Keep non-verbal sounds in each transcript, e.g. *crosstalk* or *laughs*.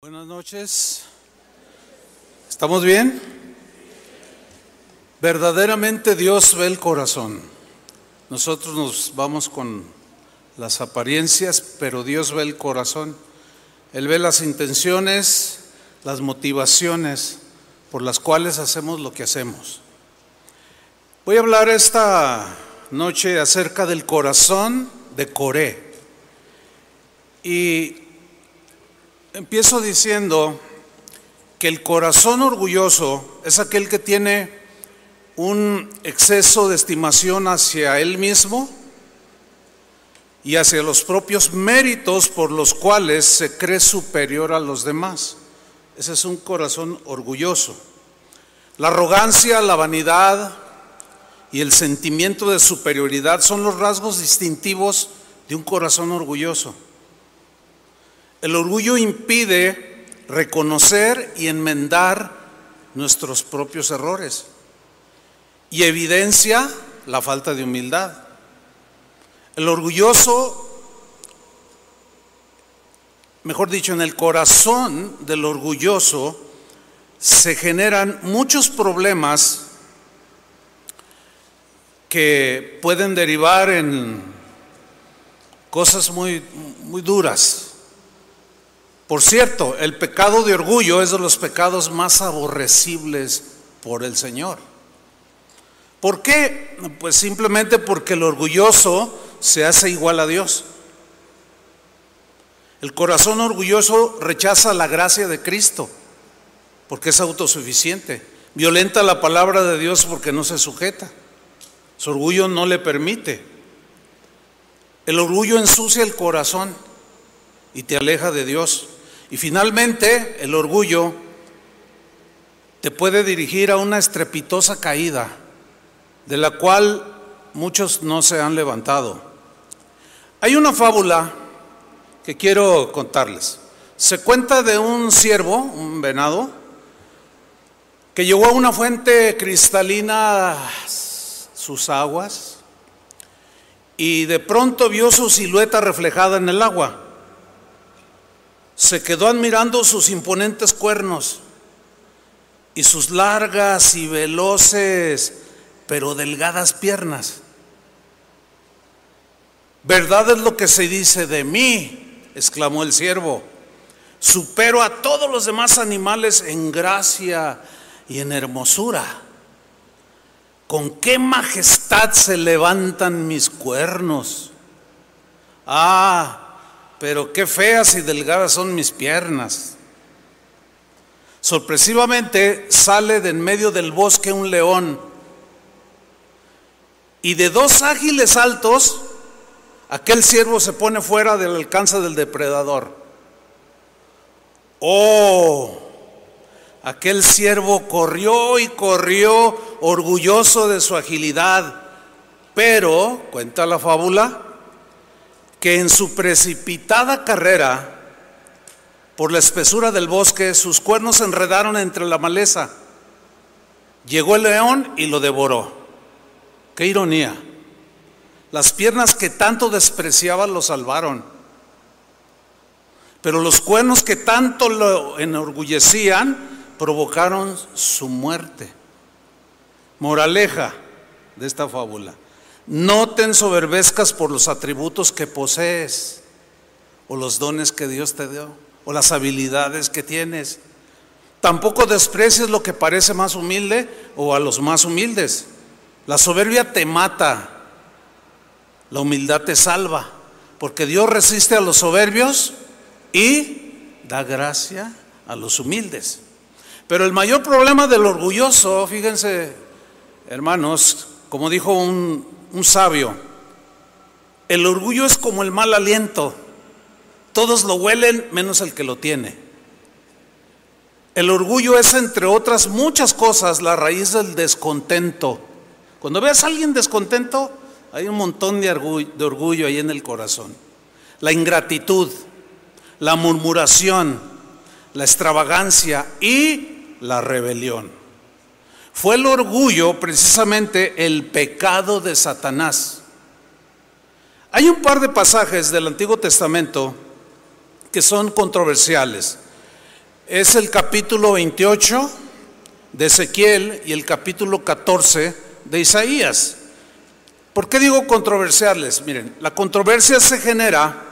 Buenas noches. ¿Estamos bien? Verdaderamente Dios ve el corazón. Nosotros nos vamos con las apariencias, pero Dios ve el corazón. Él ve las intenciones, las motivaciones por las cuales hacemos lo que hacemos. Voy a hablar esta noche acerca del corazón de Coré. Y empiezo diciendo que el corazón orgulloso es aquel que tiene un exceso de estimación hacia él mismo y hacia los propios méritos por los cuales se cree superior a los demás. Ese es un corazón orgulloso. La arrogancia, la vanidad y el sentimiento de superioridad son los rasgos distintivos de un corazón orgulloso. El orgullo impide reconocer y enmendar nuestros propios errores y evidencia la falta de humildad. El orgulloso, mejor dicho, en el corazón del orgulloso se generan muchos problemas que pueden derivar en cosas muy, muy duras. Por cierto, el pecado de orgullo es de los pecados más aborrecibles por el Señor. ¿Por qué? Pues simplemente porque el orgulloso se hace igual a Dios. El corazón orgulloso rechaza la gracia de Cristo porque es autosuficiente. Violenta la palabra de Dios porque no se sujeta. Su orgullo no le permite. El orgullo ensucia el corazón y te aleja de Dios. Y finalmente, el orgullo te puede dirigir a una estrepitosa caída, de la cual muchos no se han levantado. Hay una fábula que quiero contarles. Se cuenta de un ciervo, un venado, que llegó a una fuente cristalina sus aguas y de pronto vio su silueta reflejada en el agua se quedó admirando sus imponentes cuernos y sus largas y veloces, pero delgadas piernas. Verdad es lo que se dice de mí, exclamó el siervo. Supero a todos los demás animales en gracia y en hermosura. Con qué majestad se levantan mis cuernos. Ah, pero qué feas y delgadas son mis piernas. Sorpresivamente sale de en medio del bosque un león y de dos ágiles saltos aquel ciervo se pone fuera del alcance del depredador. Oh, aquel ciervo corrió y corrió orgulloso de su agilidad, pero, cuenta la fábula, que en su precipitada carrera por la espesura del bosque, sus cuernos se enredaron entre la maleza. Llegó el león y lo devoró. Qué ironía. Las piernas que tanto despreciaba lo salvaron. Pero los cuernos que tanto lo enorgullecían provocaron su muerte. Moraleja de esta fábula. No te ensoberbezcas por los atributos que posees, o los dones que Dios te dio, o las habilidades que tienes. Tampoco desprecies lo que parece más humilde o a los más humildes. La soberbia te mata, la humildad te salva, porque Dios resiste a los soberbios y da gracia a los humildes. Pero el mayor problema del orgulloso, fíjense, hermanos, como dijo un un sabio, el orgullo es como el mal aliento, todos lo huelen menos el que lo tiene. El orgullo es, entre otras muchas cosas, la raíz del descontento. Cuando veas a alguien descontento, hay un montón de orgullo, de orgullo ahí en el corazón. La ingratitud, la murmuración, la extravagancia y la rebelión. Fue el orgullo precisamente el pecado de Satanás. Hay un par de pasajes del Antiguo Testamento que son controversiales. es el capítulo 28 de Ezequiel y el capítulo 14 de Isaías. ¿Por qué digo controversiales? Miren, la controversia se genera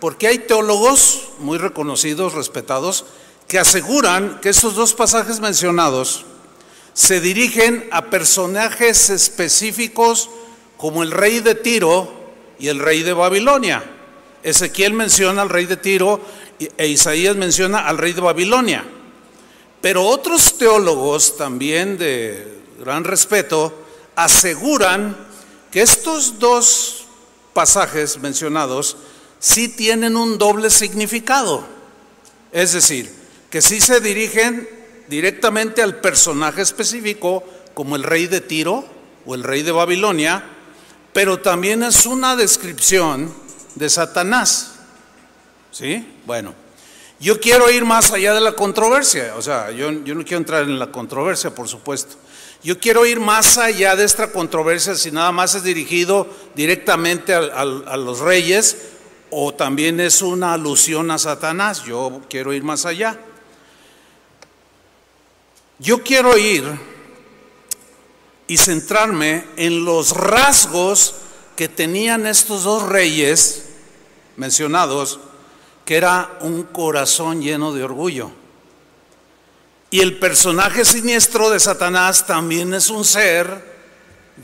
porque hay teólogos muy reconocidos, respetados, que aseguran que estos dos pasajes mencionados se dirigen a personajes específicos como el rey de Tiro y el rey de Babilonia. Ezequiel menciona al rey de Tiro e Isaías menciona al rey de Babilonia. Pero otros teólogos también de gran respeto aseguran que estos dos pasajes mencionados sí tienen un doble significado. Es decir, que sí se dirigen directamente al personaje específico como el rey de Tiro o el rey de Babilonia, pero también es una descripción de Satanás. ¿Sí? Bueno, yo quiero ir más allá de la controversia, o sea, yo, yo, no quiero entrar en la controversia, por supuesto. Yo quiero ir más allá de esta controversia si nada más es dirigido directamente a, los reyes o también es una alusión a Satanás. Yo quiero ir más allá. Yo quiero ir y centrarme en los rasgos que tenían estos dos reyes mencionados que era un corazón lleno de orgullo. Y el personaje siniestro de Satanás también es un ser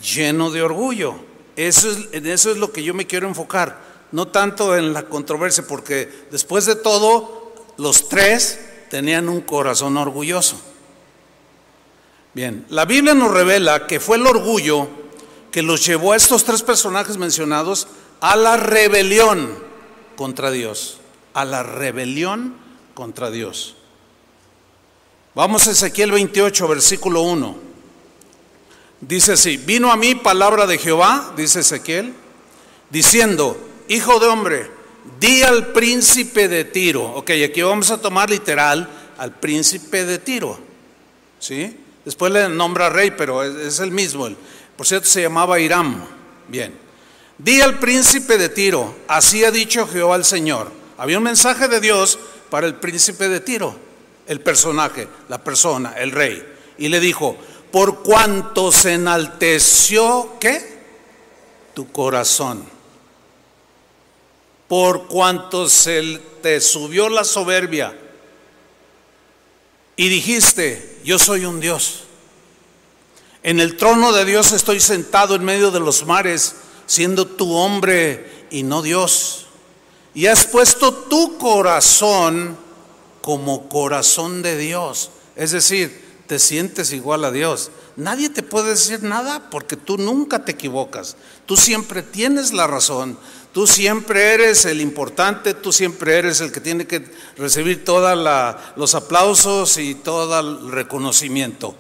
lleno de orgullo. Eso es, en eso es lo que yo me quiero enfocar, no tanto en la controversia, porque después de todo, los tres tenían un corazón orgulloso. Bien, la Biblia nos revela que fue el orgullo que los llevó a estos tres personajes mencionados a la rebelión contra Dios a la rebelión contra Dios. Vamos a Ezequiel 28, versículo 1. Dice así, vino a mí palabra de Jehová, dice Ezequiel, diciendo, hijo de hombre, di al príncipe de Tiro. Ok, aquí vamos a tomar literal al príncipe de Tiro. ¿Sí? Después le nombra rey, pero es, el mismo. Por cierto, se llamaba Hiram. Bien. Di al príncipe de Tiro, así ha dicho Jehová el Señor había un mensaje de Dios para el príncipe de Tiro, el personaje, la persona, el rey. Y le dijo, por cuanto se enalteció, ¿qué? Tu corazón. Por cuanto se te subió la soberbia y dijiste, yo soy un Dios. En el trono de Dios estoy sentado en medio de los mares, siendo tu hombre y no Dios y has puesto tu corazón como corazón de Dios. Es decir, te sientes igual a Dios. Nadie te puede decir nada porque tú nunca te equivocas. Tú siempre tienes la razón. Tú siempre eres el importante, tú siempre eres el que tiene que recibir todos los aplausos y todo el reconocimiento.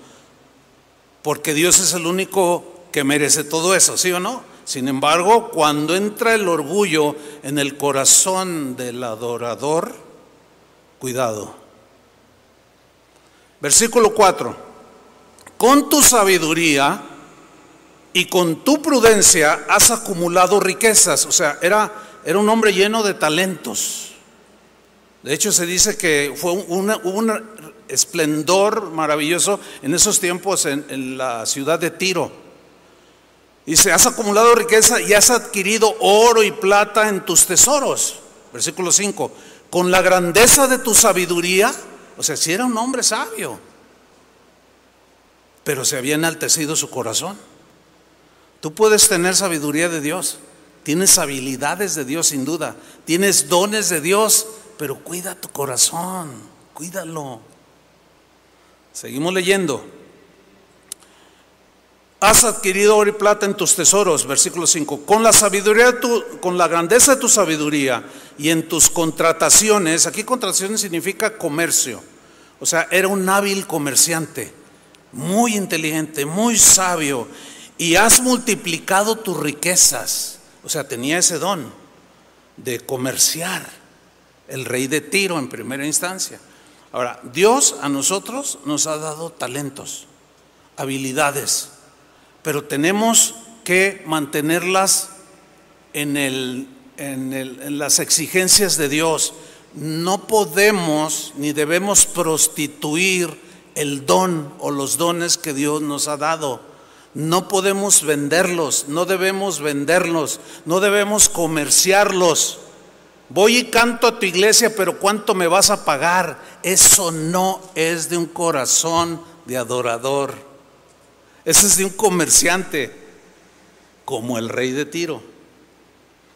Porque Dios es el único que merece todo eso, ¿sí o no? Sin embargo, cuando entra el orgullo en el corazón del adorador, cuidado. Versículo 4. Con tu sabiduría y con tu prudencia has acumulado riquezas. O sea, era, era un hombre lleno de talentos. De hecho, se dice que fue un, esplendor maravilloso en esos tiempos en, en la ciudad de Tiro. Dice, has acumulado riqueza y has adquirido oro y plata en tus tesoros. Versículo 5. Con la grandeza de tu sabiduría, o sea, si era un hombre sabio, pero se había enaltecido su corazón. Tú puedes tener sabiduría de Dios, tienes habilidades de Dios sin duda, tienes dones de Dios, pero cuida tu corazón, cuídalo. Seguimos leyendo. Has adquirido oro y plata en tus tesoros, versículo 5. Con la sabiduría, tu, con la grandeza de tu sabiduría y en tus contrataciones, aquí contrataciones significa comercio. O sea, era un hábil comerciante, muy inteligente, muy sabio, y has multiplicado tus riquezas. O sea, tenía ese don de comerciar. El rey de Tiro en primera instancia. Ahora, Dios a nosotros nos ha dado talentos, habilidades pero tenemos que mantenerlas en, el, en, el, en las exigencias de Dios. no podemos ni debemos prostituir el don o los dones que Dios nos ha dado. No podemos venderlos, no debemos venderlos, no debemos comerciarlos. Voy y canto a tu iglesia, pero ¿cuánto me vas a pagar? Eso no es de un corazón de adorador. Ese es de un comerciante, como el rey de Tiro.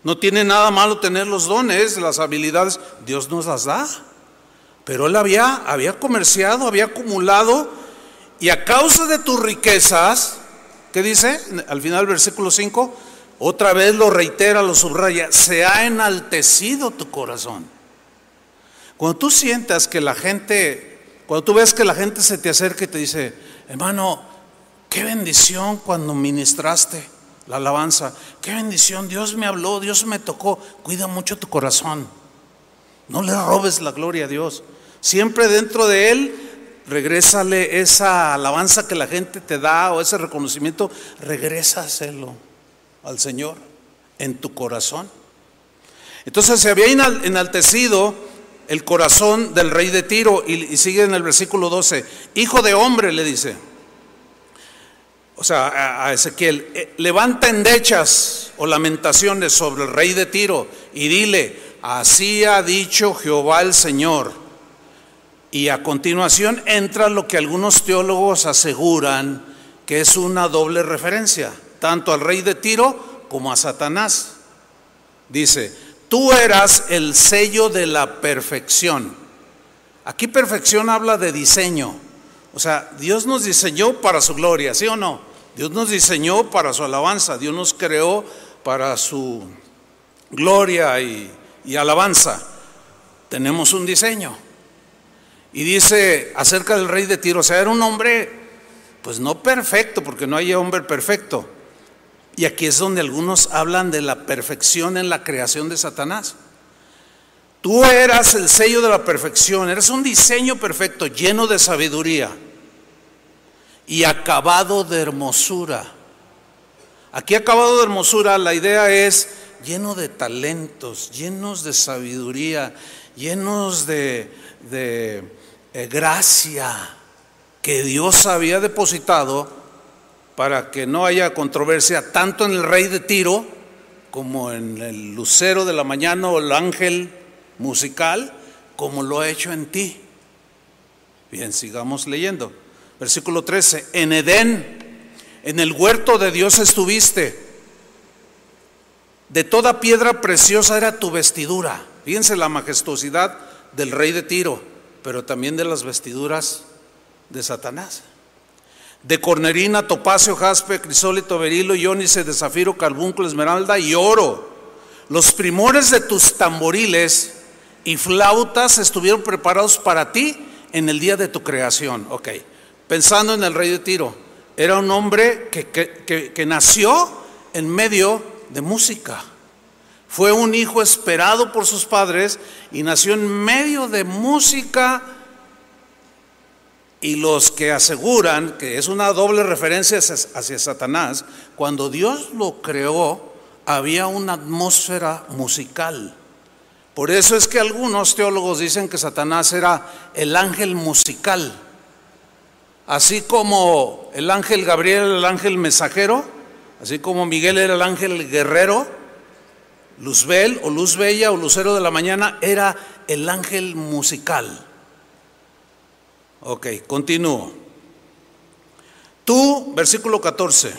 No tiene nada malo tener los dones, las habilidades, Dios nos las da. Pero él había, había comerciado, había acumulado, y a causa de tus riquezas, ¿qué dice? Al final del versículo 5, otra vez lo reitera, lo subraya, se ha enaltecido tu corazón. Cuando tú sientas que la gente, cuando tú ves que la gente se te acerca y te dice, hermano, qué bendición cuando ministraste la alabanza. Qué bendición, Dios me habló, Dios me tocó. Cuida mucho tu corazón. No le robes la gloria a Dios. Siempre dentro de Él, regrésale esa alabanza que la gente te da o ese reconocimiento, regrésaselo al Señor en tu corazón. Entonces se había enaltecido el corazón del rey de Tiro y, sigue en el versículo 12, hijo de hombre le dice o sea, a Ezequiel, eh, levanta endechas o lamentaciones sobre el rey de Tiro y dile, así ha dicho Jehová el Señor. Y a continuación entra lo que algunos teólogos aseguran que es una doble referencia, tanto al rey de Tiro como a Satanás. Dice, tú eras el sello de la perfección. Aquí perfección habla de diseño. O sea, Dios nos diseñó para su gloria, ¿sí o no? Dios nos diseñó para su alabanza, Dios nos creó para su gloria y, alabanza. Tenemos un diseño. Y dice acerca del rey de Tiro, o sea, era un hombre, pues no perfecto, porque no hay hombre perfecto. Y aquí es donde algunos hablan de la perfección en la creación de Satanás. Tú eras el sello de la perfección, eres un diseño perfecto, lleno de sabiduría y acabado de hermosura. Aquí acabado de hermosura, la idea es lleno de talentos, llenos de sabiduría, llenos de, eh, gracia que Dios había depositado para que no haya controversia tanto en el rey de Tiro como en el lucero de la mañana o el ángel musical, como lo ha hecho en ti. Bien, sigamos leyendo. Versículo 13, en Edén, en el huerto de Dios estuviste. De toda piedra preciosa era tu vestidura. Fíjense la majestuosidad del rey de Tiro, pero también de las vestiduras de Satanás. De cornerina, topacio, jaspe, crisólito, berilo, iónice, de zafiro, carbúnculo, esmeralda y oro. Los primores de tus tamboriles y flautas estuvieron preparados para ti en el día de tu creación. Ok, pensando en el rey de Tiro, era un hombre que, nació en medio de música. Fue un hijo esperado por sus padres y nació en medio de música. Y los que aseguran que es una doble referencia hacia Satanás, cuando Dios lo creó, había una atmósfera musical. Por eso es que algunos teólogos dicen que Satanás era el ángel musical. Así como el ángel Gabriel era el ángel mensajero, así como Miguel era el ángel guerrero, Luzbel o Luz Bella o Lucero de la Mañana era el ángel musical. Ok, continúo. Tú, versículo 14,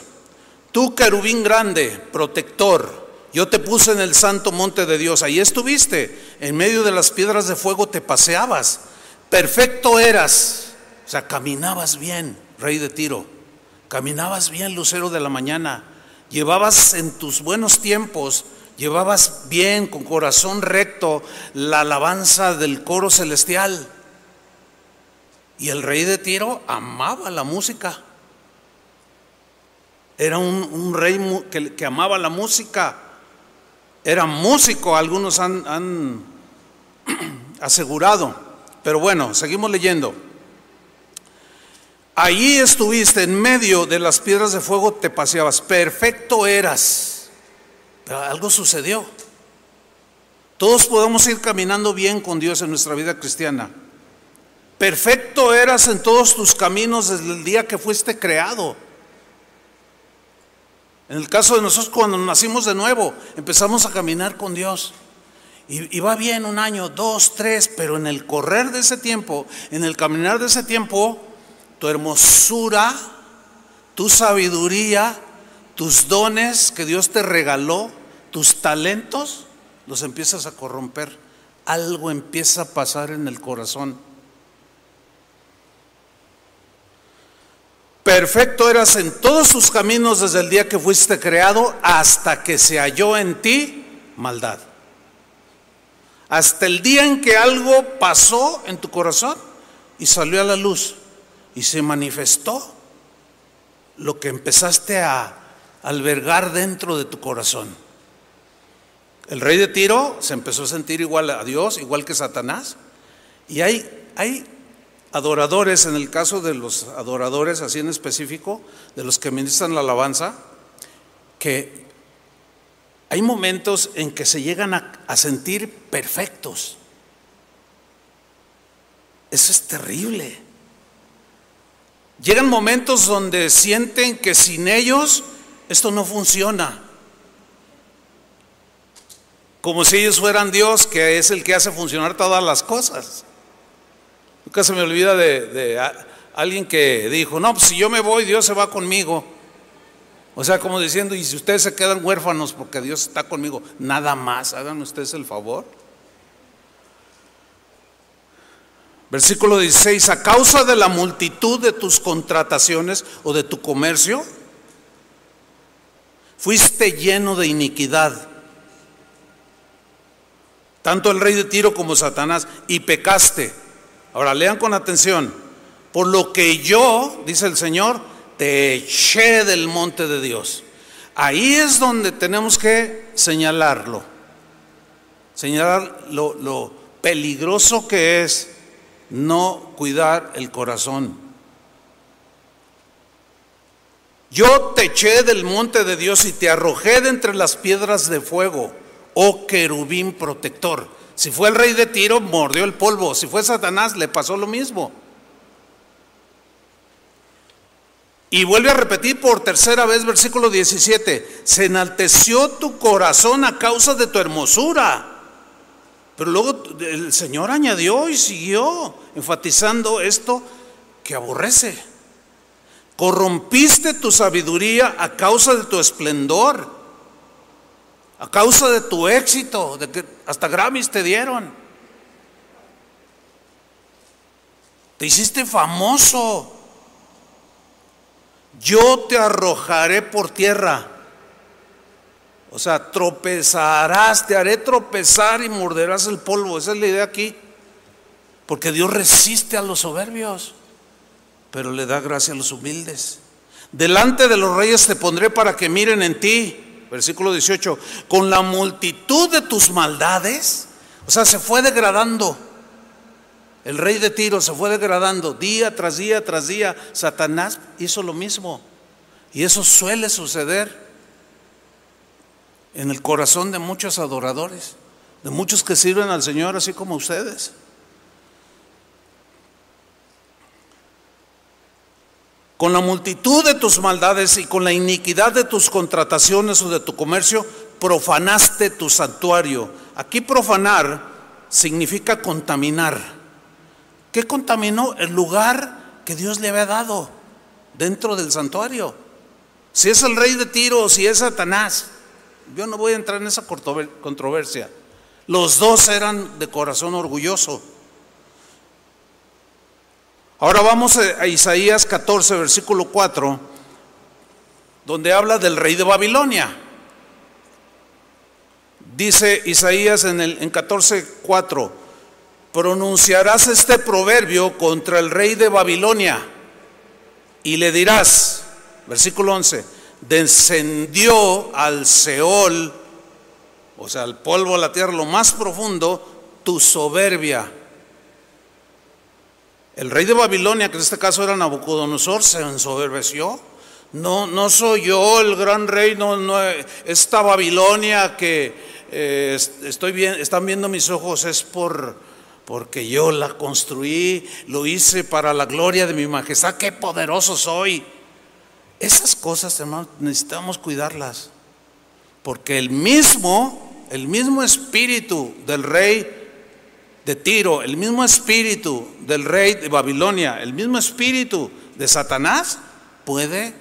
tú querubín grande, protector, yo te puse en el santo monte de Dios, ahí estuviste, en medio de las piedras de fuego te paseabas, perfecto eras, o sea, caminabas bien, rey de Tiro, caminabas bien, lucero de la mañana, llevabas en tus buenos tiempos, llevabas bien, con corazón recto, la alabanza del coro celestial. Y el rey de Tiro amaba la música. Era un, rey que amaba la música era músico, algunos han, *clears throat* asegurado. Pero bueno, seguimos leyendo. Allí estuviste en medio de las piedras de fuego, te paseabas, perfecto eras. Pero algo sucedió. Todos podemos ir caminando bien con Dios en nuestra vida cristiana. Perfecto eras en todos tus caminos desde el día que fuiste creado. En el caso de nosotros cuando nacimos de nuevo, empezamos a caminar con Dios. Y, y, va bien un año, dos, tres, pero en el correr de ese tiempo, en el caminar de ese tiempo, tu hermosura, tu sabiduría, tus dones que Dios te regaló, tus talentos, los empiezas a corromper. Algo empieza a pasar en el corazón. Perfecto eras en todos tus caminos desde el día que fuiste creado hasta que se halló en ti maldad. Hasta el día en que algo pasó en tu corazón y salió a la luz y se manifestó lo que empezaste a albergar dentro de tu corazón. El rey de Tiro se empezó a sentir igual a Dios, igual que Satanás. Y hay, hay adoradores, en el caso de los adoradores, así en específico, de los que ministran la alabanza, que hay momentos en que se llegan a, sentir perfectos. Eso es terrible. Llegan momentos donde sienten que sin ellos esto no funciona. Como si ellos fueran Dios, que es el que hace funcionar todas las cosas. Nunca se me olvida de, alguien que dijo, no, pues si yo me voy, Dios se va conmigo. O sea, como diciendo, y si ustedes se quedan huérfanos porque Dios está conmigo, nada más, hagan ustedes el favor. Versículo 16, a causa de la multitud de tus contrataciones o de tu comercio, fuiste lleno de iniquidad. Tanto el rey de Tiro como Satanás, y pecaste. Ahora lean con atención. Por lo que yo, dice el Señor, te eché del monte de Dios. Ahí es donde tenemos que señalarlo. Señalar lo, lo peligroso que es no cuidar el corazón. Yo te eché del monte de Dios y te arrojé de entre las piedras de fuego, oh querubín protector. Si fue el rey de Tiro, mordió el polvo. Si fue Satanás, le pasó lo mismo. Y vuelve a repetir por tercera vez versículo 17, se enalteció tu corazón a causa de tu hermosura. Pero luego el Señor añadió y siguió enfatizando esto que aborrece. Corrompiste tu sabiduría a causa de tu esplendor a causa de tu éxito, de que hasta Grammys te dieron. Te hiciste famoso. Yo te arrojaré por tierra. O sea, tropezarás, te haré tropezar y morderás el polvo. Esa es la idea aquí. Porque Dios resiste a los soberbios, pero le da gracia a los humildes. Delante de los reyes te pondré para que miren en ti versículo 18, con la multitud de tus maldades, o sea, se fue degradando. El rey de Tiro se fue degradando día tras día tras día. Satanás hizo lo mismo. Y eso suele suceder en el corazón de muchos adoradores, de muchos que sirven al Señor así como ustedes. Con la multitud de tus maldades y con la iniquidad de tus contrataciones o de tu comercio, profanaste tu santuario. Aquí profanar significa contaminar. ¿Qué contaminó? El lugar que Dios le había dado dentro del santuario. Si es el rey de Tiro o si es Satanás, yo no voy a entrar en esa controversia. Los dos eran de corazón orgulloso. Ahora vamos a Isaías 14, versículo 4, donde habla del rey de Babilonia. Dice Isaías en, el, en 14, 4, pronunciarás este proverbio contra el rey de Babilonia y le dirás, versículo 11, descendió al Seol, o sea, al polvo, a la tierra, lo más profundo, tu soberbia el rey de Babilonia, que en este caso era Nabucodonosor, se ensoberbeció. No, no soy yo el gran rey, no, esta Babilonia que eh, estoy bien, están viendo mis ojos es por, porque yo la construí, lo hice para la gloria de mi majestad, qué poderoso soy. Esas cosas, hermanos, necesitamos cuidarlas, porque el mismo, el mismo espíritu del rey de Tiro, el mismo espíritu del rey de Babilonia, el mismo espíritu de Satanás puede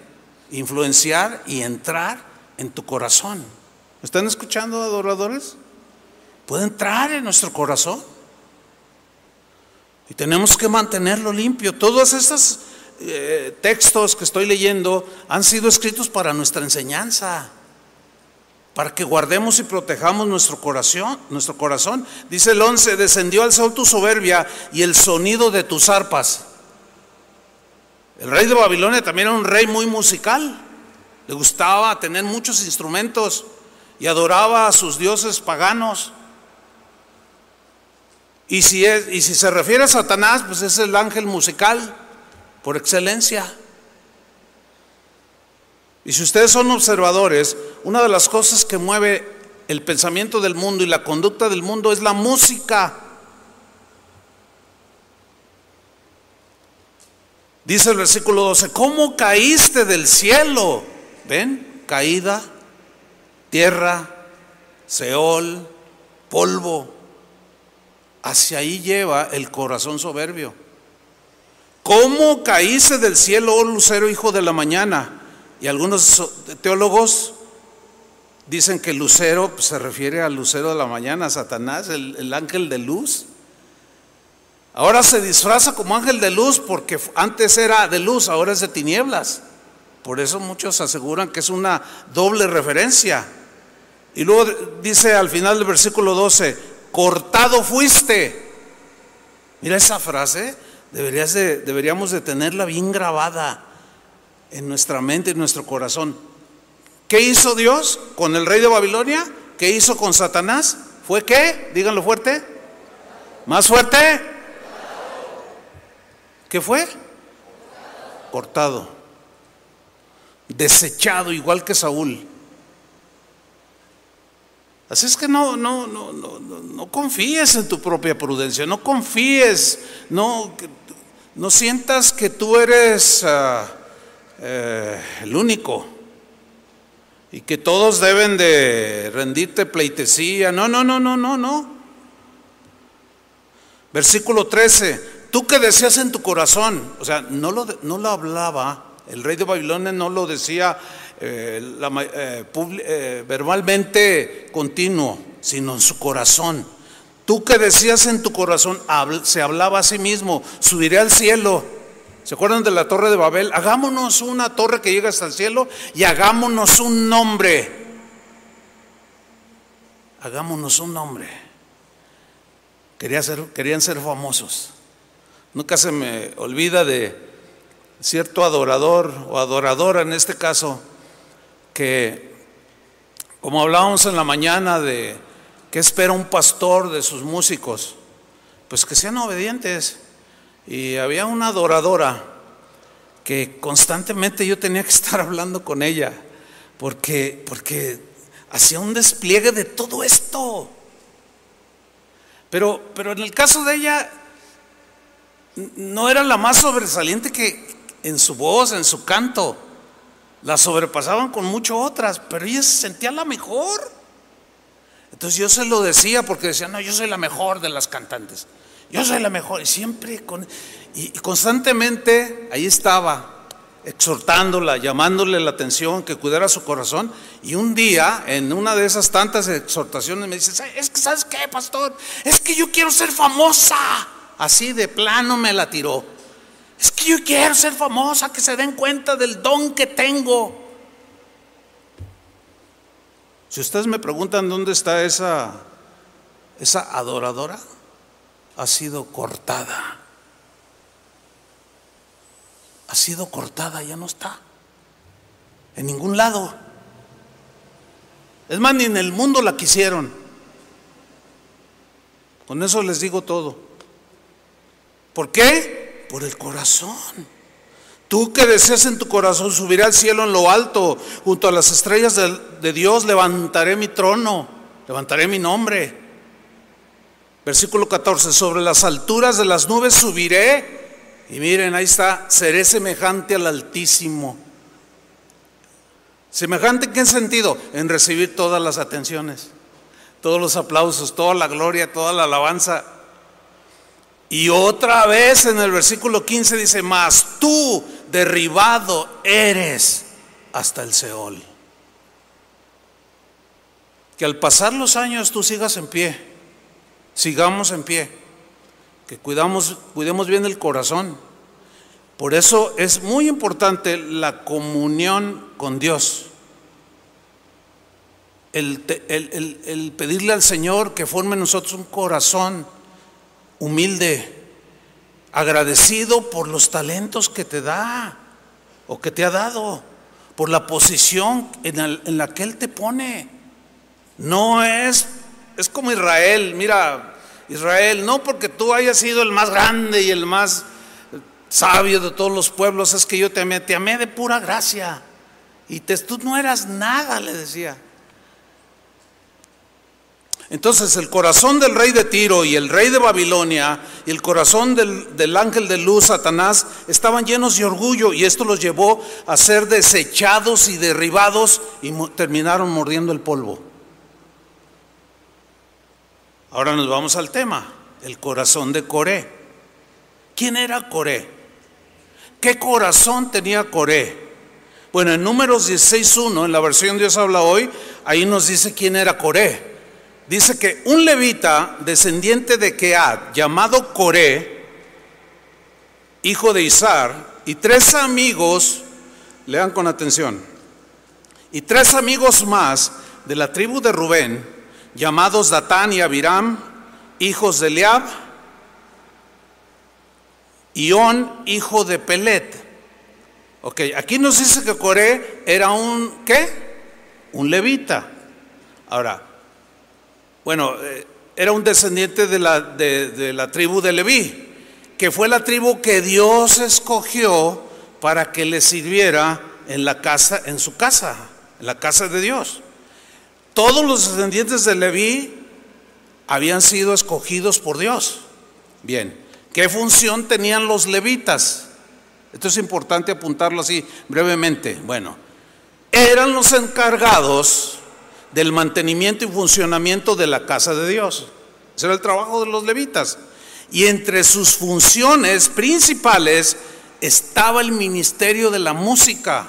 influenciar y entrar en tu corazón. ¿Están escuchando, adoradores? Puede entrar en nuestro corazón. Y tenemos que mantenerlo limpio. Todos estos eh, textos que estoy leyendo han sido escritos para nuestra enseñanza, para que guardemos y protejamos nuestro corazón, nuestro corazón. Dice el 11, descendió al sol tu soberbia y el sonido de tus arpas. El rey de Babilonia también era un rey muy musical. Le gustaba tener muchos instrumentos y adoraba a sus dioses paganos. Y si, es, y si se refiere a Satanás, pues es el ángel musical por excelencia. Y si ustedes son observadores, una de las cosas que mueve el pensamiento del mundo y la conducta del mundo es la música. Dice el versículo 12, ¿cómo caíste del cielo? ¿Ven? Caída, tierra, Seol, polvo. Hacia ahí lleva el corazón soberbio. ¿Cómo caíste del cielo, oh lucero, hijo de la mañana? Y algunos teólogos dicen que lucero pues, se refiere al lucero de la mañana, Satanás, el, el ángel de luz. Ahora se disfraza como ángel de luz porque antes era de luz, ahora es de tinieblas. Por eso muchos aseguran que es una doble referencia. Y luego dice al final del versículo 12, cortado fuiste. Mira esa frase, deberías de, deberíamos de tenerla bien grabada en nuestra mente en nuestro corazón. ¿Qué hizo Dios con el rey de Babilonia? ¿Qué hizo con Satanás? ¿Fue qué? Díganlo fuerte. ¿Más fuerte? ¿Qué fue? Cortado. Desechado, igual que Saúl. Así es que no, no, no, no, no confíes en tu propia prudencia, no confíes, no, no sientas que tú eres uh, eh, el único y que todos deben de rendirte pleitesía. No, no, no, no, no, no. Versículo 13, tú que decías en tu corazón, o sea, no lo, no lo hablaba, el rey de Babilonia no lo decía eh, eh, verbalmente continuo, sino en su corazón. Tú que decías en tu corazón, se hablaba a sí mismo, subiré al cielo. ¿Se acuerdan de la torre de Babel? Hagámonos una torre que llega hasta el cielo y hagámonos un nombre. Hagámonos un nombre. Quería ser, querían ser famosos. Nunca se me olvida de cierto adorador o adoradora en este caso que, como hablábamos en la mañana de qué espera un pastor de sus músicos, pues que sean obedientes. Y había una adoradora que constantemente yo tenía que estar *laughs* hablando con ella, porque, porque hacía un despliegue de todo esto. Pero, pero en el caso de ella, no era la más sobresaliente que en su voz, en su canto. La sobrepasaban con mucho otras, pero ella se sentía la mejor. Entonces yo se lo decía porque decía, no, yo soy la mejor de las cantantes. Yo soy la mejor. Y siempre, con, y, constantemente ahí estaba, exhortándola, llamándole la atención, que cuidara su corazón. Y un día, en una de esas tantas exhortaciones, me dice, es que, ¿sabes qué, pastor? Es que yo quiero ser famosa. Así de plano me la tiró. Es que yo quiero ser famosa, que se den cuenta del don que tengo. Si ustedes me preguntan dónde está esa, esa adoradora, ha sido cortada. Ha sido cortada, ya no está. En ningún lado. Es más, ni en el mundo la quisieron. Con eso les digo todo. ¿Por qué? por el corazón. Tú que deseas en tu corazón subir al cielo en lo alto, junto a las estrellas de, de Dios, levantaré mi trono, levantaré mi nombre. Versículo 14, sobre las alturas de las nubes subiré. Y miren, ahí está, seré semejante al Altísimo. ¿Semejante en qué sentido? En recibir todas las atenciones, todos los aplausos, toda la gloria, toda la alabanza. Y otra vez en el versículo 15 dice, mas tú derribado eres hasta el Seol. Que al pasar los años tú sigas en pie, sigamos en pie, que cuidamos, cuidemos bien el corazón. Por eso es muy importante la comunión con Dios. El, pedirle al Señor que forme en nosotros un corazón humilde, agradecido por los talentos que te da o que te ha dado, por la posición en la que Él te pone. No es, es como Israel, mira, Israel, no porque tú hayas sido el más grande y el más sabio de todos los pueblos, es que yo te amé, te amé de pura gracia. Y te, tú no eras nada, le decía. Entonces el corazón del rey de Tiro y el rey de Babilonia y el corazón del, del, ángel de luz, Satanás, estaban llenos de orgullo y esto los llevó a ser desechados y derribados y terminaron mordiendo el polvo. Ahora nos vamos al tema, el corazón de Coré. ¿Quién era Coré? ¿Qué corazón tenía Coré? Bueno, en números 16.1, en la versión Dios habla hoy, ahí nos dice quién era Coré dice que un levita descendiente de Keat, llamado Coré, hijo de Izar, y tres amigos, lean con atención, y tres amigos más de la tribu de Rubén, llamados Datán y Abiram, hijos de Eliab, y On, hijo de Pelet. Ok, aquí nos dice que Coré era un, ¿qué? Un levita. Ahora, bueno, eh, era un descendiente de la, de, la tribu de Leví, que fue la tribu que Dios escogió para que le sirviera en la casa, en su casa, en la casa de Dios. Todos los descendientes de Leví habían sido escogidos por Dios. Bien, ¿qué función tenían los levitas? Esto es importante apuntarlo así brevemente. Bueno, eran los encargados del mantenimiento y funcionamiento de la casa de Dios. Ese era el trabajo de los levitas. Y entre sus funciones principales estaba el ministerio de la música.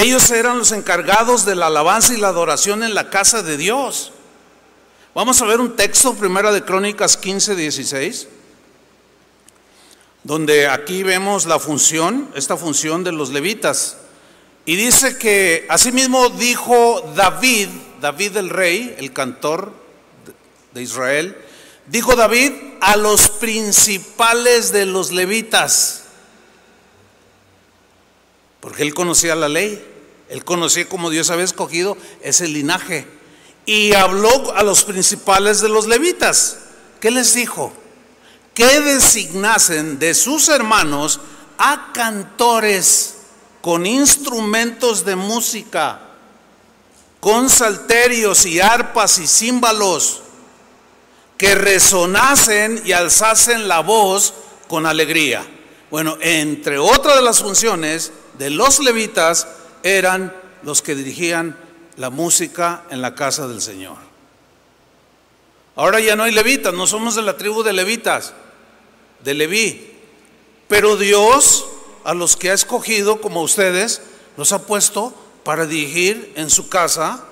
Ellos eran los encargados de la alabanza y la adoración en la casa de Dios. Vamos a ver un texto, primera de Crónicas 15, 16, donde aquí vemos la función, esta función de los levitas. Y dice que asimismo dijo David, David el rey, el cantor de Israel, dijo David a los principales de los levitas, porque él conocía la ley, él conocía como Dios había escogido ese linaje, y habló a los principales de los levitas. ¿Qué les dijo? Que designasen de sus hermanos a cantores con instrumentos de música, con salterios y arpas y címbalos, que resonasen y alzasen la voz con alegría. Bueno, entre otras de las funciones de los levitas eran los que dirigían la música en la casa del Señor. Ahora ya no hay levitas, no somos de la tribu de levitas, de Leví. Pero Dios a los que ha escogido, como ustedes, los ha puesto para dirigir en su casa,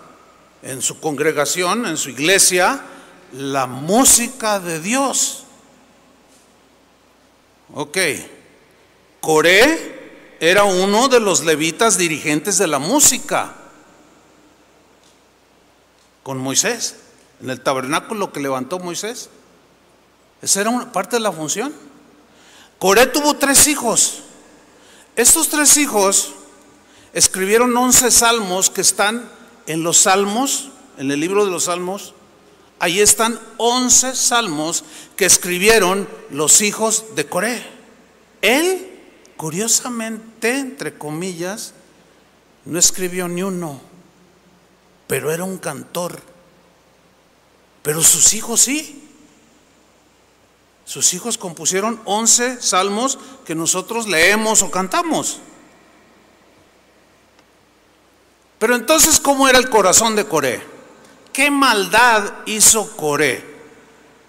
en su congregación, en su iglesia, la música de Dios. Ok, Coré era uno de los levitas dirigentes de la música con Moisés, en el tabernáculo que levantó Moisés. Esa era una parte de la función. Coré tuvo tres hijos. Estos tres hijos escribieron once salmos que están en los salmos, en el libro de los salmos. Ahí están once salmos que escribieron los hijos de Coré. Él, curiosamente, entre comillas, no escribió ni uno, pero era un cantor. Pero sus hijos sí. Sus hijos compusieron 11 salmos que nosotros leemos o cantamos. Pero entonces, ¿cómo era el corazón de Coré? ¿Qué maldad hizo Coré?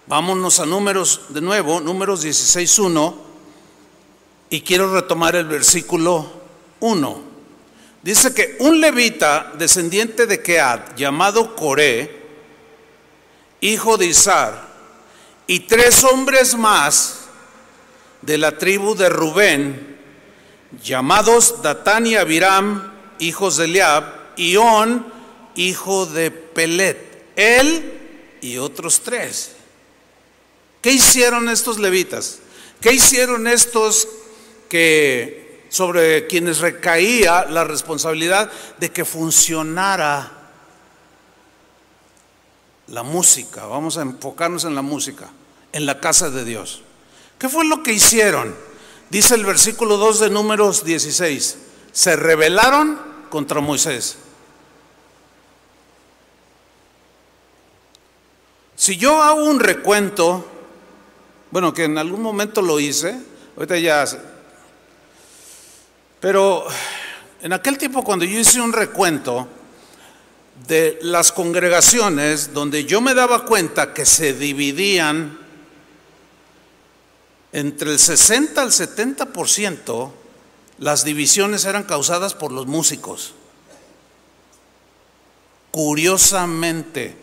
Vámonos a números de nuevo, números 16.1, y quiero retomar el versículo 1. Dice que un levita descendiente de Keat, llamado Coré, hijo de Isar, y tres hombres más de la tribu de Rubén, llamados Datán y Abiram, hijos de Eliab, y On, hijo de Pelet, él y otros tres. ¿Qué hicieron estos levitas? ¿Qué hicieron estos que sobre quienes recaía la responsabilidad de que funcionara la música? Vamos a enfocarnos en la música, en la casa de Dios. ¿Qué fue lo que hicieron? Dice el versículo 2 de Números 16. Se rebelaron contra Moisés. Si yo hago un recuento, bueno, que en algún momento lo hice, ahorita ya, pero en aquel tiempo cuando yo hice un recuento de las congregaciones donde yo me daba cuenta que se dividían entre el 60 al 70%, las divisiones eran causadas por los músicos. Curiosamente,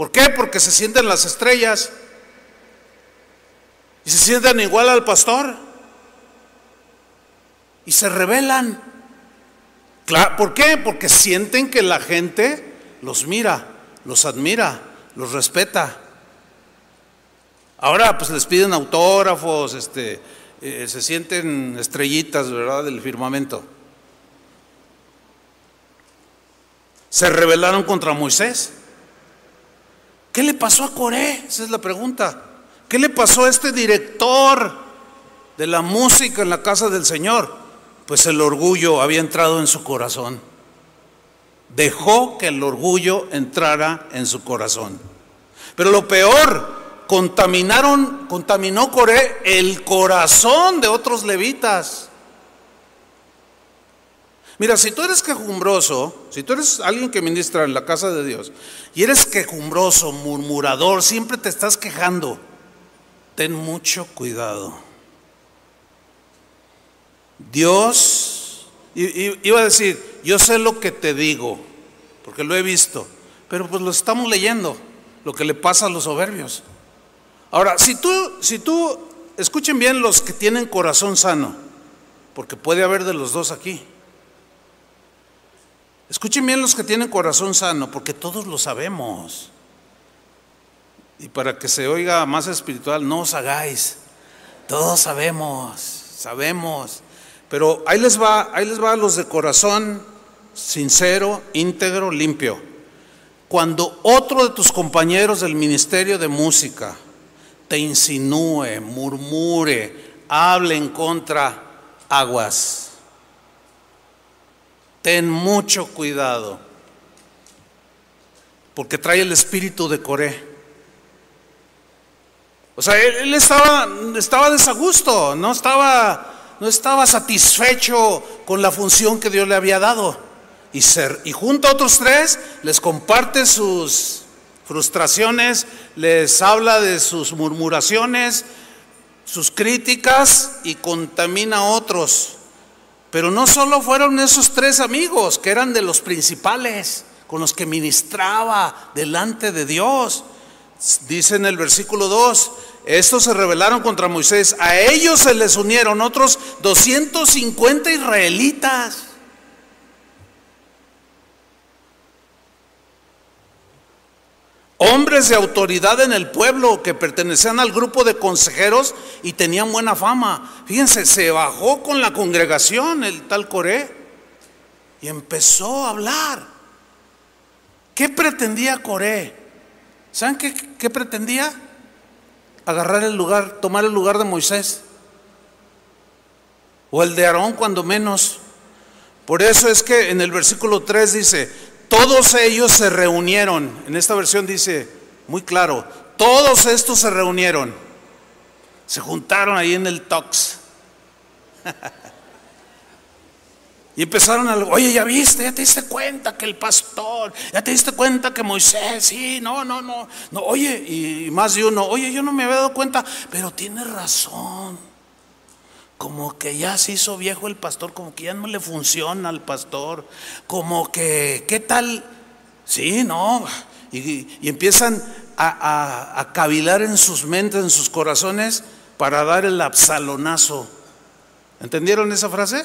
¿Por qué? Porque se sienten las estrellas y se sienten igual al pastor y se rebelan. ¿Por qué? Porque sienten que la gente los mira, los admira, los respeta. Ahora pues les piden autógrafos, este, eh, se sienten estrellitas, ¿verdad? Del firmamento. Se rebelaron contra Moisés. ¿Qué le pasó a Coré? Esa es la pregunta. ¿Qué le pasó a este director de la música en la casa del Señor? Pues el orgullo había entrado en su corazón. Dejó que el orgullo entrara en su corazón. Pero lo peor, contaminaron, contaminó Coré el corazón de otros levitas. Mira, si tú eres quejumbroso, si tú eres alguien que ministra en la casa de Dios y eres quejumbroso, murmurador, siempre te estás quejando, ten mucho cuidado. Dios, iba a decir, yo sé lo que te digo, porque lo he visto, pero pues lo estamos leyendo, lo que le pasa a los soberbios. Ahora, si tú, si tú, escuchen bien los que tienen corazón sano, porque puede haber de los dos aquí. Escuchen bien los que tienen corazón sano, porque todos lo sabemos. Y para que se oiga más espiritual, no os hagáis. Todos sabemos, sabemos. Pero ahí les va, ahí les va a los de corazón sincero, íntegro, limpio. Cuando otro de tus compañeros del ministerio de música te insinúe, murmure, hable en contra, aguas Ten mucho cuidado, porque trae el espíritu de Coré. O sea, él, estaba, estaba desagusto, no estaba, no estaba satisfecho con la función que Dios le había dado. Y, ser, y junto a otros tres les comparte sus frustraciones, les habla de sus murmuraciones, sus críticas y contamina a otros. Pero no solo fueron esos tres amigos, que eran de los principales, con los que ministraba delante de Dios. Dice en el versículo 2, estos se rebelaron contra Moisés, a ellos se les unieron otros 250 israelitas. hombres de autoridad en el pueblo que pertenecían al grupo de consejeros y tenían buena fama. Fíjense, se bajó con la congregación el tal Coré y empezó a hablar. ¿Qué pretendía Coré? ¿Saben qué, qué pretendía? Agarrar el lugar, tomar el lugar de Moisés. o el de Aarón cuando menos. Por eso es que en el versículo 3 dice, todos ellos se reunieron. En esta versión dice, muy claro, todos estos se reunieron. Se juntaron ahí en el Tox. *laughs* Y empezaron a, oye, ya viste, ya te diste cuenta que el pastor, ya te diste cuenta que Moisés, sí, no, no, no, no, oye, y más de uno, oye, yo no me había dado cuenta, pero tiene razón. Como que ya se hizo viejo el pastor, como que ya no le funciona al pastor, como que, ¿qué tal? Sí, no, y, empiezan a, a cavilar en sus mentes, en sus corazones, para dar el absalonazo. ¿Entendieron esa frase?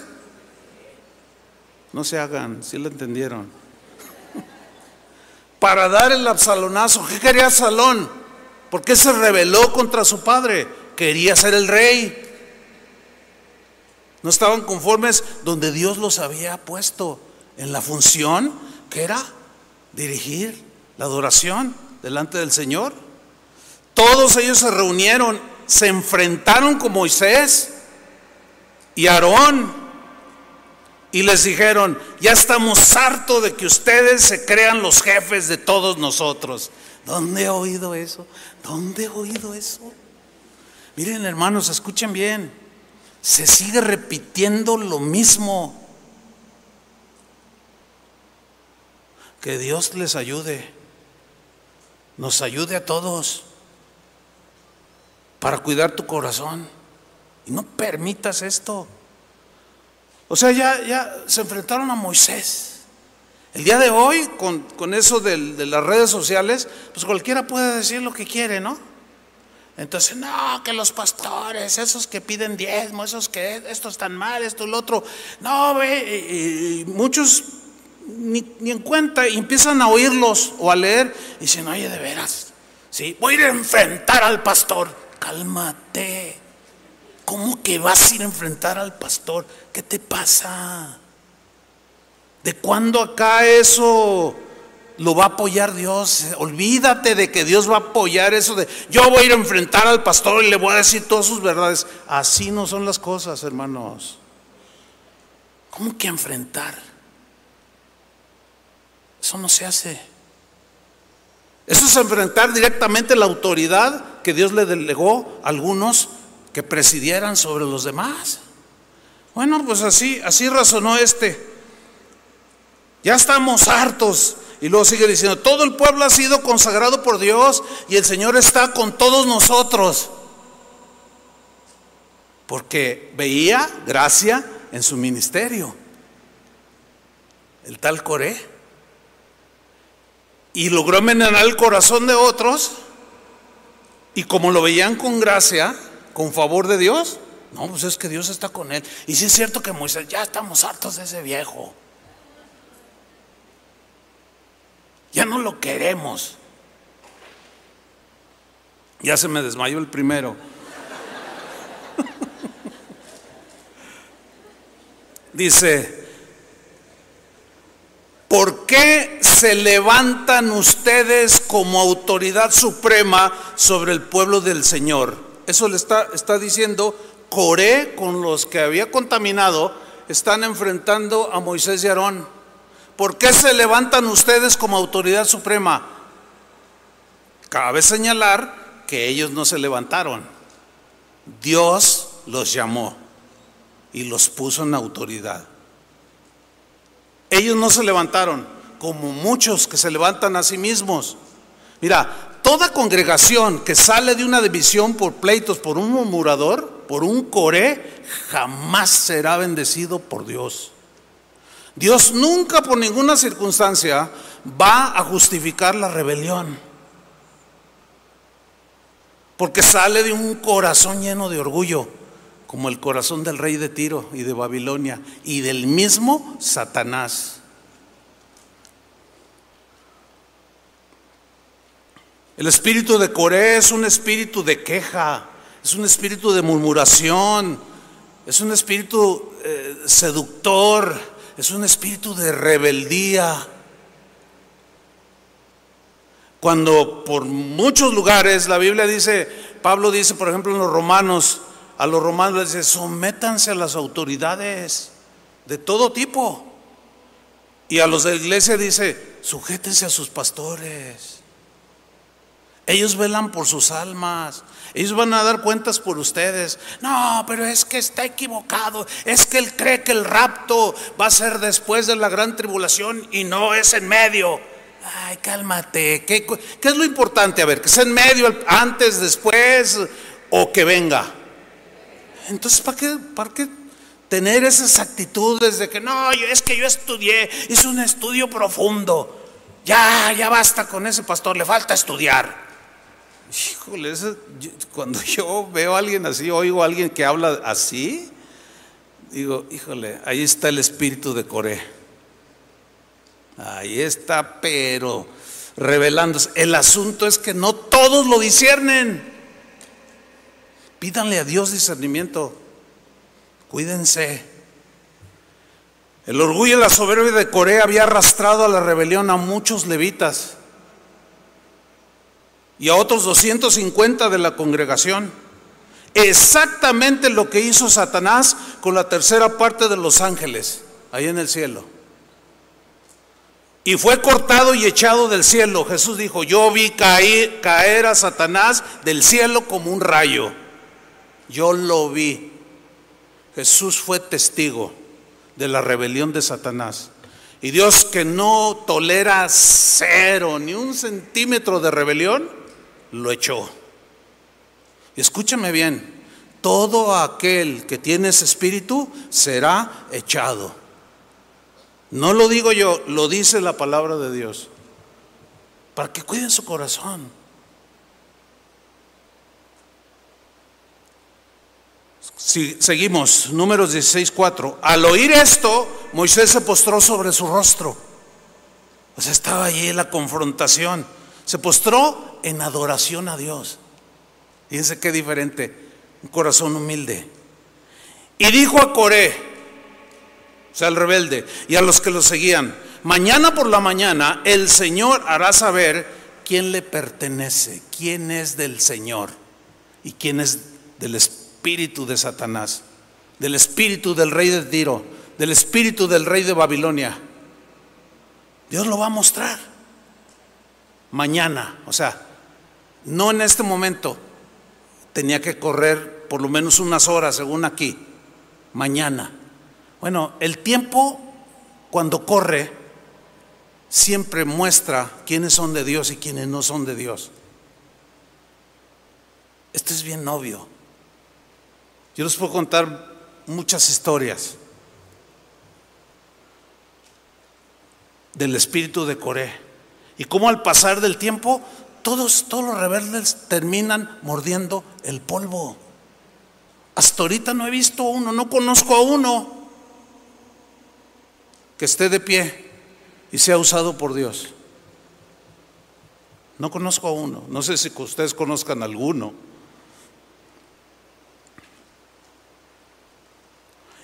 No se hagan, si lo entendieron. *laughs* Para dar el absalonazo. ¿Qué quería Salón? ¿Por qué se rebeló contra su padre? Quería ser el rey. No estaban conformes donde Dios los había puesto en la función que era dirigir la adoración delante del Señor. Todos ellos se reunieron, se enfrentaron con Moisés y Aarón y les dijeron, ya estamos hartos de que ustedes se crean los jefes de todos nosotros. ¿Dónde he oído eso? ¿Dónde he oído eso? Miren hermanos, escuchen bien. Se sigue repitiendo lo mismo. Que Dios les ayude. Nos ayude a todos para cuidar tu corazón. Y no permitas esto. O sea, ya, ya se enfrentaron a Moisés. El día de hoy, con, eso de, las redes sociales, pues cualquiera puede decir lo que quiere, ¿no? Entonces, no, que los pastores, esos que piden diezmo, esos que esto están mal, esto, el otro, no, ve, y, muchos ni, ni, en cuenta empiezan a oírlos o a leer y dicen, oye, de veras, sí, voy a ir a enfrentar al pastor, cálmate. ¿Cómo que vas a ir a enfrentar al pastor? ¿Qué te pasa? ¿De cuándo acá eso lo va a apoyar Dios? Olvídate de que Dios va a apoyar eso de yo voy a ir a enfrentar al pastor y le voy a decir todas sus verdades. Así no son las cosas, hermanos. ¿Cómo que enfrentar? Eso no se hace. Eso es enfrentar directamente la autoridad que Dios le delegó a algunos que presidieran sobre los demás. Bueno, pues así, así razonó este. Ya estamos hartos. Y luego sigue diciendo, todo el pueblo ha sido consagrado por Dios y el Señor está con todos nosotros. Porque veía gracia en su ministerio. El tal Coré. Y logró envenenar el corazón de otros. Y como lo veían con gracia, con favor de Dios? No, pues es que Dios está con él. Y si es cierto que Moisés, ya estamos hartos de ese viejo. Ya no lo queremos. Ya se me desmayó el primero. *laughs* Dice, ¿por qué se levantan ustedes como autoridad suprema sobre el pueblo del Señor? Eso le está, está diciendo Coré con los que había contaminado, están enfrentando a Moisés y Aarón. ¿Por qué se levantan ustedes como autoridad suprema? Cabe señalar que ellos no se levantaron. Dios los llamó y los puso en autoridad. Ellos no se levantaron como muchos que se levantan a sí mismos. Mira, toda congregación que sale de una división por pleitos, por un murmurador, por un coré, jamás será bendecido por Dios. Dios nunca por ninguna circunstancia va a justificar la rebelión. Porque sale de un corazón lleno de orgullo, como el corazón del rey de Tiro y de Babilonia y del mismo Satanás. El espíritu de Coré es un espíritu de queja, es un espíritu de murmuración, es un espíritu eh, seductor, es un espíritu de rebeldía. Cuando por muchos lugares la Biblia dice, Pablo dice, por ejemplo, en los Romanos, a los romanos les dice, sométanse a las autoridades de todo tipo. Y a los de la iglesia dice, sujétense a sus pastores. Ellos velan por sus almas. Ellos van a dar cuentas por ustedes. No, pero es que está equivocado. Es que él cree que el rapto va a ser después de la gran tribulación y no es en medio. Ay, cálmate. ¿Qué, es lo importante? A ver, que sea en medio, antes, después o que venga. Entonces, ¿para qué, para qué tener esas actitudes de que no, es que yo estudié, hice un estudio profundo? Ya, ya basta con ese pastor, le falta estudiar. Híjole, cuando yo veo a alguien así, oigo a alguien que habla así, digo, híjole, ahí está el espíritu de Coré. Ahí está, pero revelándose. El asunto es que no todos lo disciernen. Pídanle a Dios discernimiento. Cuídense. El orgullo y la soberbia de Corea había arrastrado a la rebelión a muchos levitas y a otros 250 de la congregación. Exactamente lo que hizo Satanás con la tercera parte de los ángeles, ahí en el cielo. Y fue cortado y echado del cielo. Jesús dijo, yo vi caer, caer a Satanás del cielo como un rayo. Yo lo vi. Jesús fue testigo de la rebelión de Satanás. Y Dios que no tolera cero, ni un centímetro de rebelión, lo echó. Escúchame bien, todo aquel que tiene ese espíritu será echado. No lo digo yo, lo dice la palabra de Dios. Para que cuiden su corazón. Si, seguimos, números 16, 4. Al oír esto, Moisés se postró sobre su rostro. O sea, estaba allí la confrontación. Se postró en adoración a Dios. Fíjense qué diferente. Un corazón humilde. Y dijo a Coré, o sea, el rebelde, y a los que lo seguían, mañana por la mañana el Señor hará saber quién le pertenece, quién es del Señor y quién es del espíritu de Satanás, del espíritu del rey de Tiro, del espíritu del rey de Babilonia. Dios lo va a mostrar mañana, o sea, no en este momento, tenía que correr por lo menos unas horas, según aquí, mañana. Bueno, el tiempo cuando corre siempre muestra quiénes son de Dios y quiénes no son de Dios. Esto es bien obvio. Yo les puedo contar muchas historias del espíritu de Coré. Y cómo al pasar del tiempo, todos, todos los rebeldes terminan mordiendo el polvo. Hasta ahorita no he visto a uno, no conozco a uno que esté de pie y sea usado por Dios. No conozco a uno. No sé si ustedes conozcan a alguno.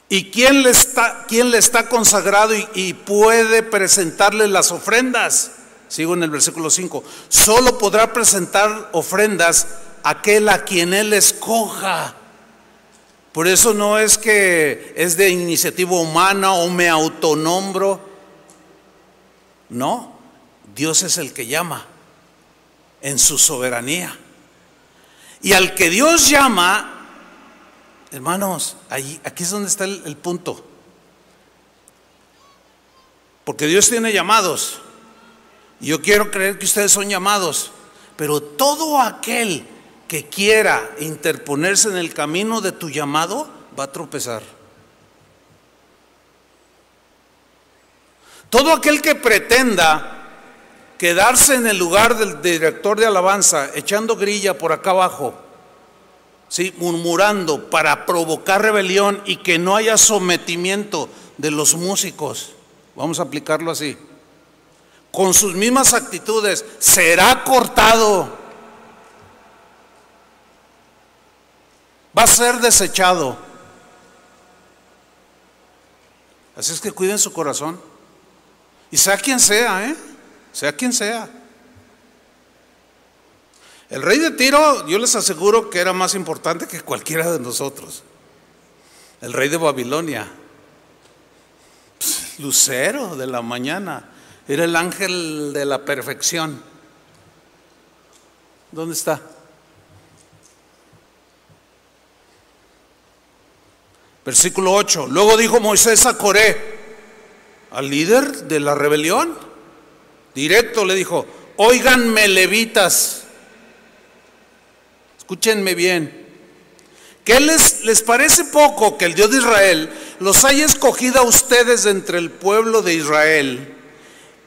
¿Y quién le está, quién le está consagrado y, y puede presentarle las ofrendas? Sigo en el versículo 5. Solo podrá presentar ofrendas aquel a quien él escoja. Por eso no es que es de iniciativa humana o me autonombro. No, Dios es el que llama en su soberanía. Y al que Dios llama, hermanos, ahí, aquí es donde está el, el punto. Porque Dios tiene llamados. Yo quiero creer que ustedes son llamados, pero todo aquel que quiera interponerse en el camino de tu llamado va a tropezar. Todo aquel que pretenda quedarse en el lugar del director de alabanza, echando grilla por acá abajo, ¿sí? murmurando para provocar rebelión y que no haya sometimiento de los músicos, vamos a aplicarlo así con sus mismas actitudes, será cortado. Va a ser desechado. Así es que cuiden su corazón. Y sea quien sea, ¿eh? Sea quien sea. El rey de Tiro, yo les aseguro que era más importante que cualquiera de nosotros. El rey de Babilonia, lucero de la mañana, era el ángel de la perfección. ¿Dónde está? Versículo 8. Luego dijo Moisés a Coré, al líder de la rebelión, directo le dijo, oiganme levitas, escúchenme bien, ¿qué les, les parece poco que el Dios de Israel los haya escogido a ustedes entre el pueblo de Israel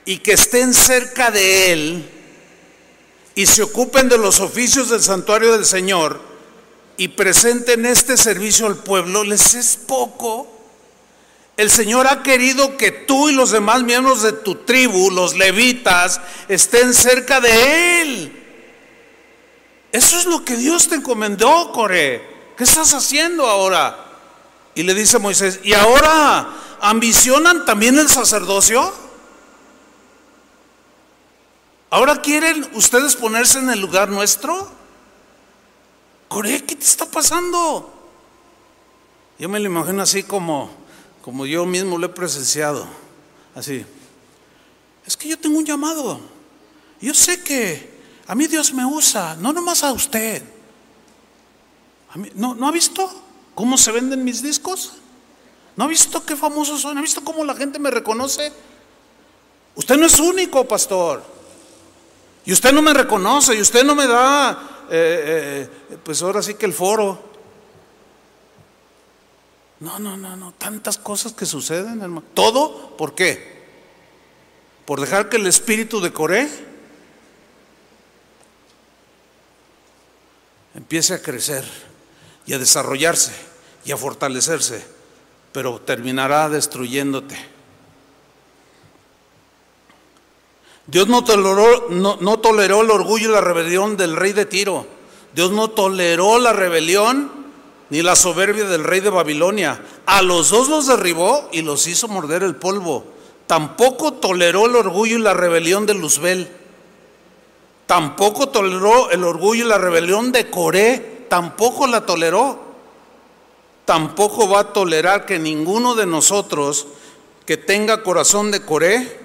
y que estén cerca de él y se ocupen de los oficios del santuario del Señor? y presenten este servicio al pueblo, les es poco. El Señor ha querido que tú y los demás miembros de tu tribu, los levitas, estén cerca de Él. Eso es lo que Dios te encomendó, Core. ¿Qué estás haciendo ahora? Y le dice Moisés, ¿y ahora ambicionan también el sacerdocio? ¿Ahora quieren ustedes ponerse en el lugar nuestro? Coré, ¿qué te está pasando? Yo me lo imagino así como, como yo mismo lo he presenciado. Así. Es que yo tengo un llamado. Yo sé que a mí Dios me usa, no nomás a usted. ¿no, ¿No ha visto cómo se venden mis discos? ¿No ha visto qué famosos son? ¿Ha visto cómo la gente me reconoce? Usted no es único, pastor. Y usted no me reconoce, y usted no me da eh, eh, pues ahora sí que el foro. No, no, no, no, tantas cosas que suceden, hermano. ¿Todo por qué? ¿Por dejar que el espíritu de Coré empiece a crecer y a desarrollarse y a fortalecerse, pero terminará destruyéndote? Dios no toleró, no, toleró el orgullo y la rebelión del rey de Tiro. Dios no toleró la rebelión ni la soberbia del rey de Babilonia. A los dos los derribó y los hizo morder el polvo. Tampoco toleró el orgullo y la rebelión de Luzbel. Tampoco toleró el orgullo y la rebelión de Coré. Tampoco la toleró. Tampoco va a tolerar que ninguno de nosotros que tenga corazón de Coré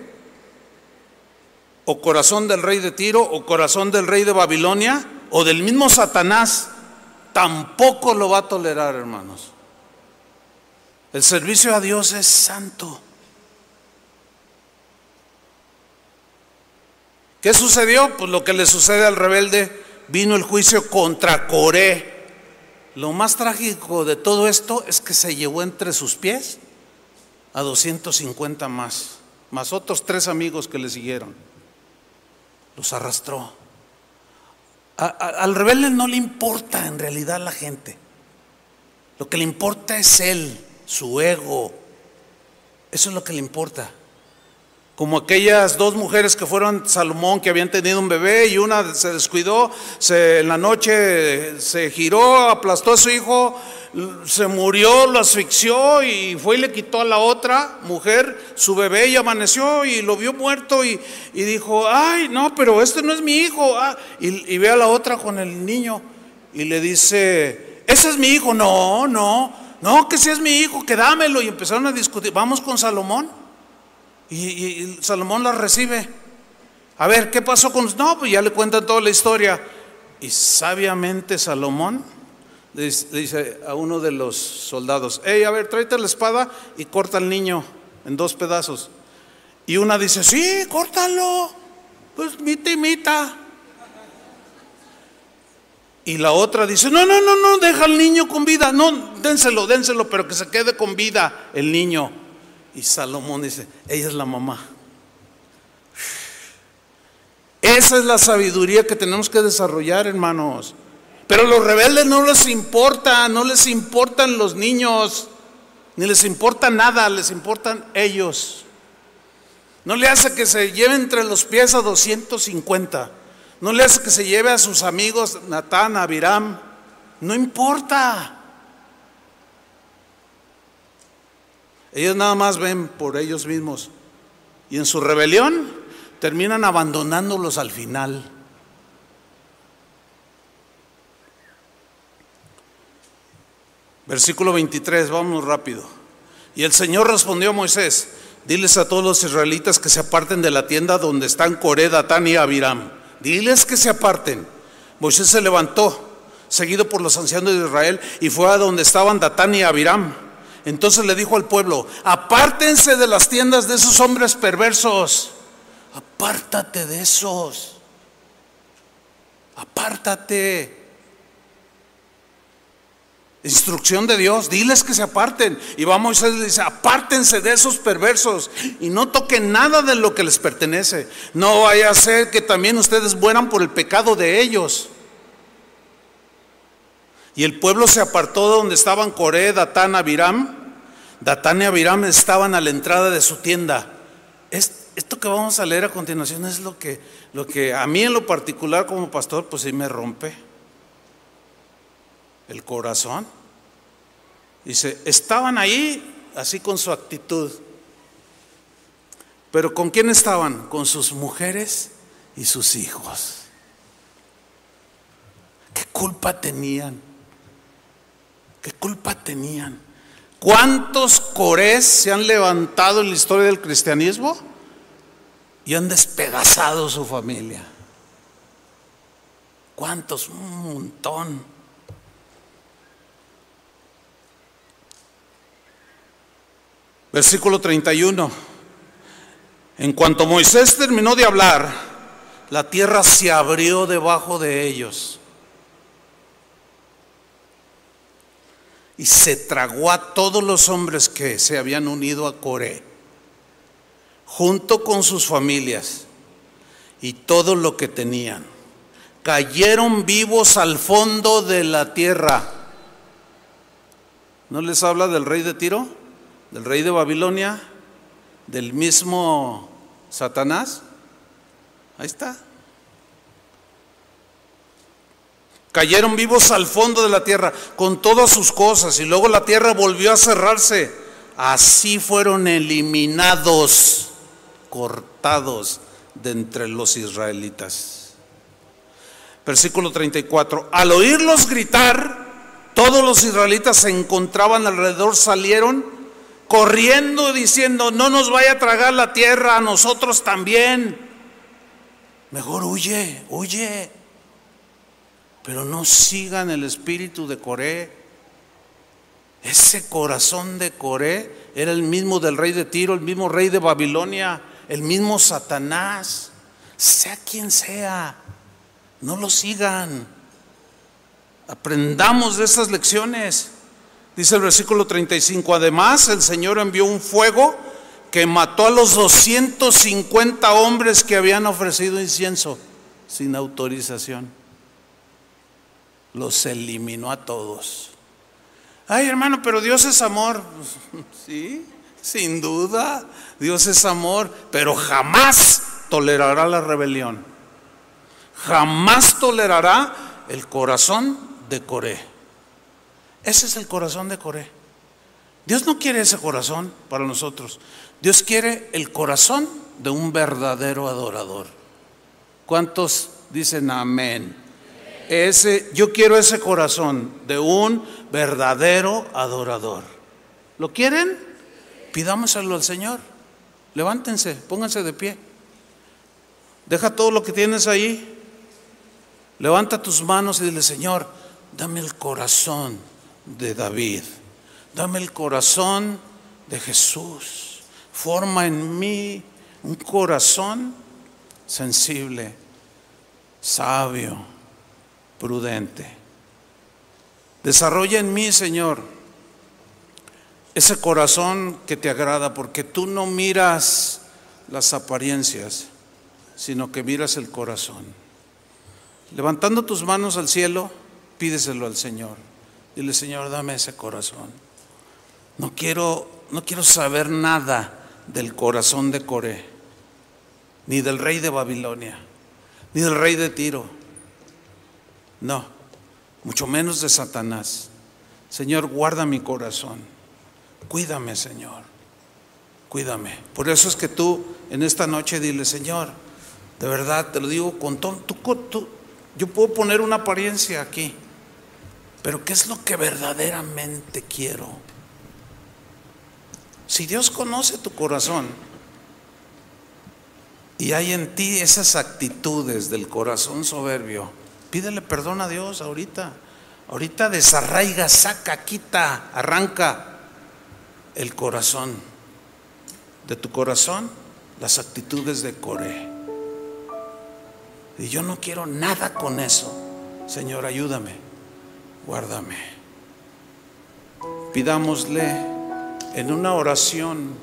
o corazón del rey de Tiro o corazón del rey de Babilonia o del mismo Satanás, tampoco lo va a tolerar, hermanos. El servicio a Dios es santo. ¿Qué sucedió? Pues lo que le sucede al rebelde, vino el juicio contra Coré. Lo más trágico de todo esto es que se llevó entre sus pies a 250 más, más otros tres amigos que le siguieron los arrastró. al rebelde no le importa en realidad la gente. Lo que le importa es él, su ego. Eso es lo que le importa. Como aquellas dos mujeres que fueron Salomón, que habían tenido un bebé y una se descuidó, se, en la noche se giró, aplastó a su hijo, se murió, lo asfixió y fue y le quitó a la otra mujer su bebé y amaneció y lo vio muerto y, dijo, ay, no, pero este no es mi hijo. Ah, y, ve a la otra con el niño y le dice, ese es mi hijo. No, no, no, que si es mi hijo, que dámelo. Y empezaron a discutir, vamos con Salomón. Y, Salomón la recibe. A ver, ¿qué pasó con.? No, pues ya le cuentan toda la historia. Y sabiamente Salomón dice a uno de los soldados: Hey, a ver, tráete la espada y corta al niño en dos pedazos. Y una dice: Sí, córtalo. Pues mita y mita. Y la otra dice: No, no, no, no, deja al niño con vida. No, dénselo, dénselo, pero que se quede con vida el niño. Y Salomón dice, ella es la mamá. Esa es la sabiduría que tenemos que desarrollar, hermanos. Pero los rebeldes no les importa, no les importan los niños, ni les importa nada, les importan ellos. No le hace que se lleve entre los pies a 250. No le hace que se lleve a sus amigos Natán, Abiram. No importa. Ellos nada más ven por ellos mismos. Y en su rebelión terminan abandonándolos al final. Versículo 23, vamos rápido. Y el Señor respondió a Moisés, diles a todos los israelitas que se aparten de la tienda donde están Coré, Datán y Abiram. Diles que se aparten. Moisés se levantó, seguido por los ancianos de Israel, y fue a donde estaban Datán y Abiram. Entonces le dijo al pueblo, apártense de las tiendas de esos hombres perversos. Apártate de esos. Apártate. Instrucción de Dios, diles que se aparten. Y va Moisés le dice, apártense de esos perversos y no toquen nada de lo que les pertenece. No vaya a ser que también ustedes mueran por el pecado de ellos. Y el pueblo se apartó de donde estaban Coré, Datán, Abiram. Datán y Abiram estaban a la entrada de su tienda. Esto que vamos a leer a continuación es lo que, lo que a mí en lo particular como pastor, pues sí me rompe el corazón. Dice, estaban ahí así con su actitud. Pero ¿con quién estaban? Con sus mujeres y sus hijos. ¿Qué culpa tenían? ¿Qué culpa tenían? ¿Cuántos corés se han levantado en la historia del cristianismo y han despedazado su familia? ¿Cuántos? Un montón. Versículo 31. En cuanto Moisés terminó de hablar, la tierra se abrió debajo de ellos y se tragó a todos los hombres que se habían unido a Coré, junto con sus familias y todo lo que tenían. Cayeron vivos al fondo de la tierra. ¿No les habla del rey de Tiro? del rey de Babilonia, del mismo Satanás. Ahí está. Cayeron vivos al fondo de la tierra con todas sus cosas y luego la tierra volvió a cerrarse. Así fueron eliminados, cortados de entre los israelitas. Versículo 34. Al oírlos gritar, todos los israelitas se encontraban alrededor, salieron corriendo diciendo, no nos vaya a tragar la tierra a nosotros también. Mejor huye, huye. Pero no sigan el espíritu de Coré. Ese corazón de Coré era el mismo del rey de Tiro, el mismo rey de Babilonia, el mismo Satanás. Sea quien sea, no lo sigan. Aprendamos de esas lecciones. Dice el versículo 35, además el Señor envió un fuego que mató a los 250 hombres que habían ofrecido incienso sin autorización. Los eliminó a todos. Ay, hermano, pero Dios es amor. *laughs* Sí, sin duda, Dios es amor, pero jamás tolerará la rebelión. Jamás tolerará el corazón de Coré. Ese es el corazón de Coré. Dios no quiere ese corazón para nosotros. Dios quiere el corazón de un verdadero adorador. ¿Cuántos dicen amén? Ese, yo quiero ese corazón de un verdadero adorador. ¿Lo quieren? Pidámoselo al Señor. Levántense, pónganse de pie. Deja todo lo que tienes ahí. Levanta tus manos y dile, Señor, dame el corazón de David. Dame el corazón de Jesús. Forma en mí un corazón sensible, sabio, prudente. Desarrolla en mí, Señor, ese corazón que te agrada, porque tú no miras las apariencias, sino que miras el corazón. Levantando tus manos al cielo, pídeselo al Señor. Dile, Señor, dame ese corazón. No quiero, no quiero saber nada del corazón de Coré, ni del rey de Babilonia, ni del rey de Tiro. No, mucho menos de Satanás. Señor, guarda mi corazón. Cuídame, Señor. Cuídame. Por eso es que tú en esta noche dile, Señor, de verdad te lo digo con todo, yo puedo poner una apariencia aquí Pero ¿qué es lo que verdaderamente quiero? Si Dios conoce tu corazón y hay en ti esas actitudes del corazón soberbio, pídele perdón a Dios ahorita. Ahorita desarraiga, saca, quita, arranca el corazón. De tu corazón, las actitudes de Coré. Y yo no quiero nada con eso. Señor, ayúdame, guárdame. Pidámosle en una oración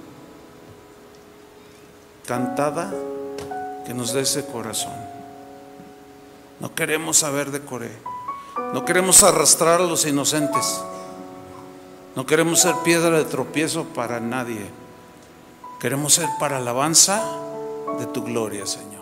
cantada que nos dé ese corazón. No queremos saber de Coré. No queremos arrastrar a los inocentes. No queremos ser piedra de tropiezo para nadie. Queremos ser para alabanza de tu gloria, Señor.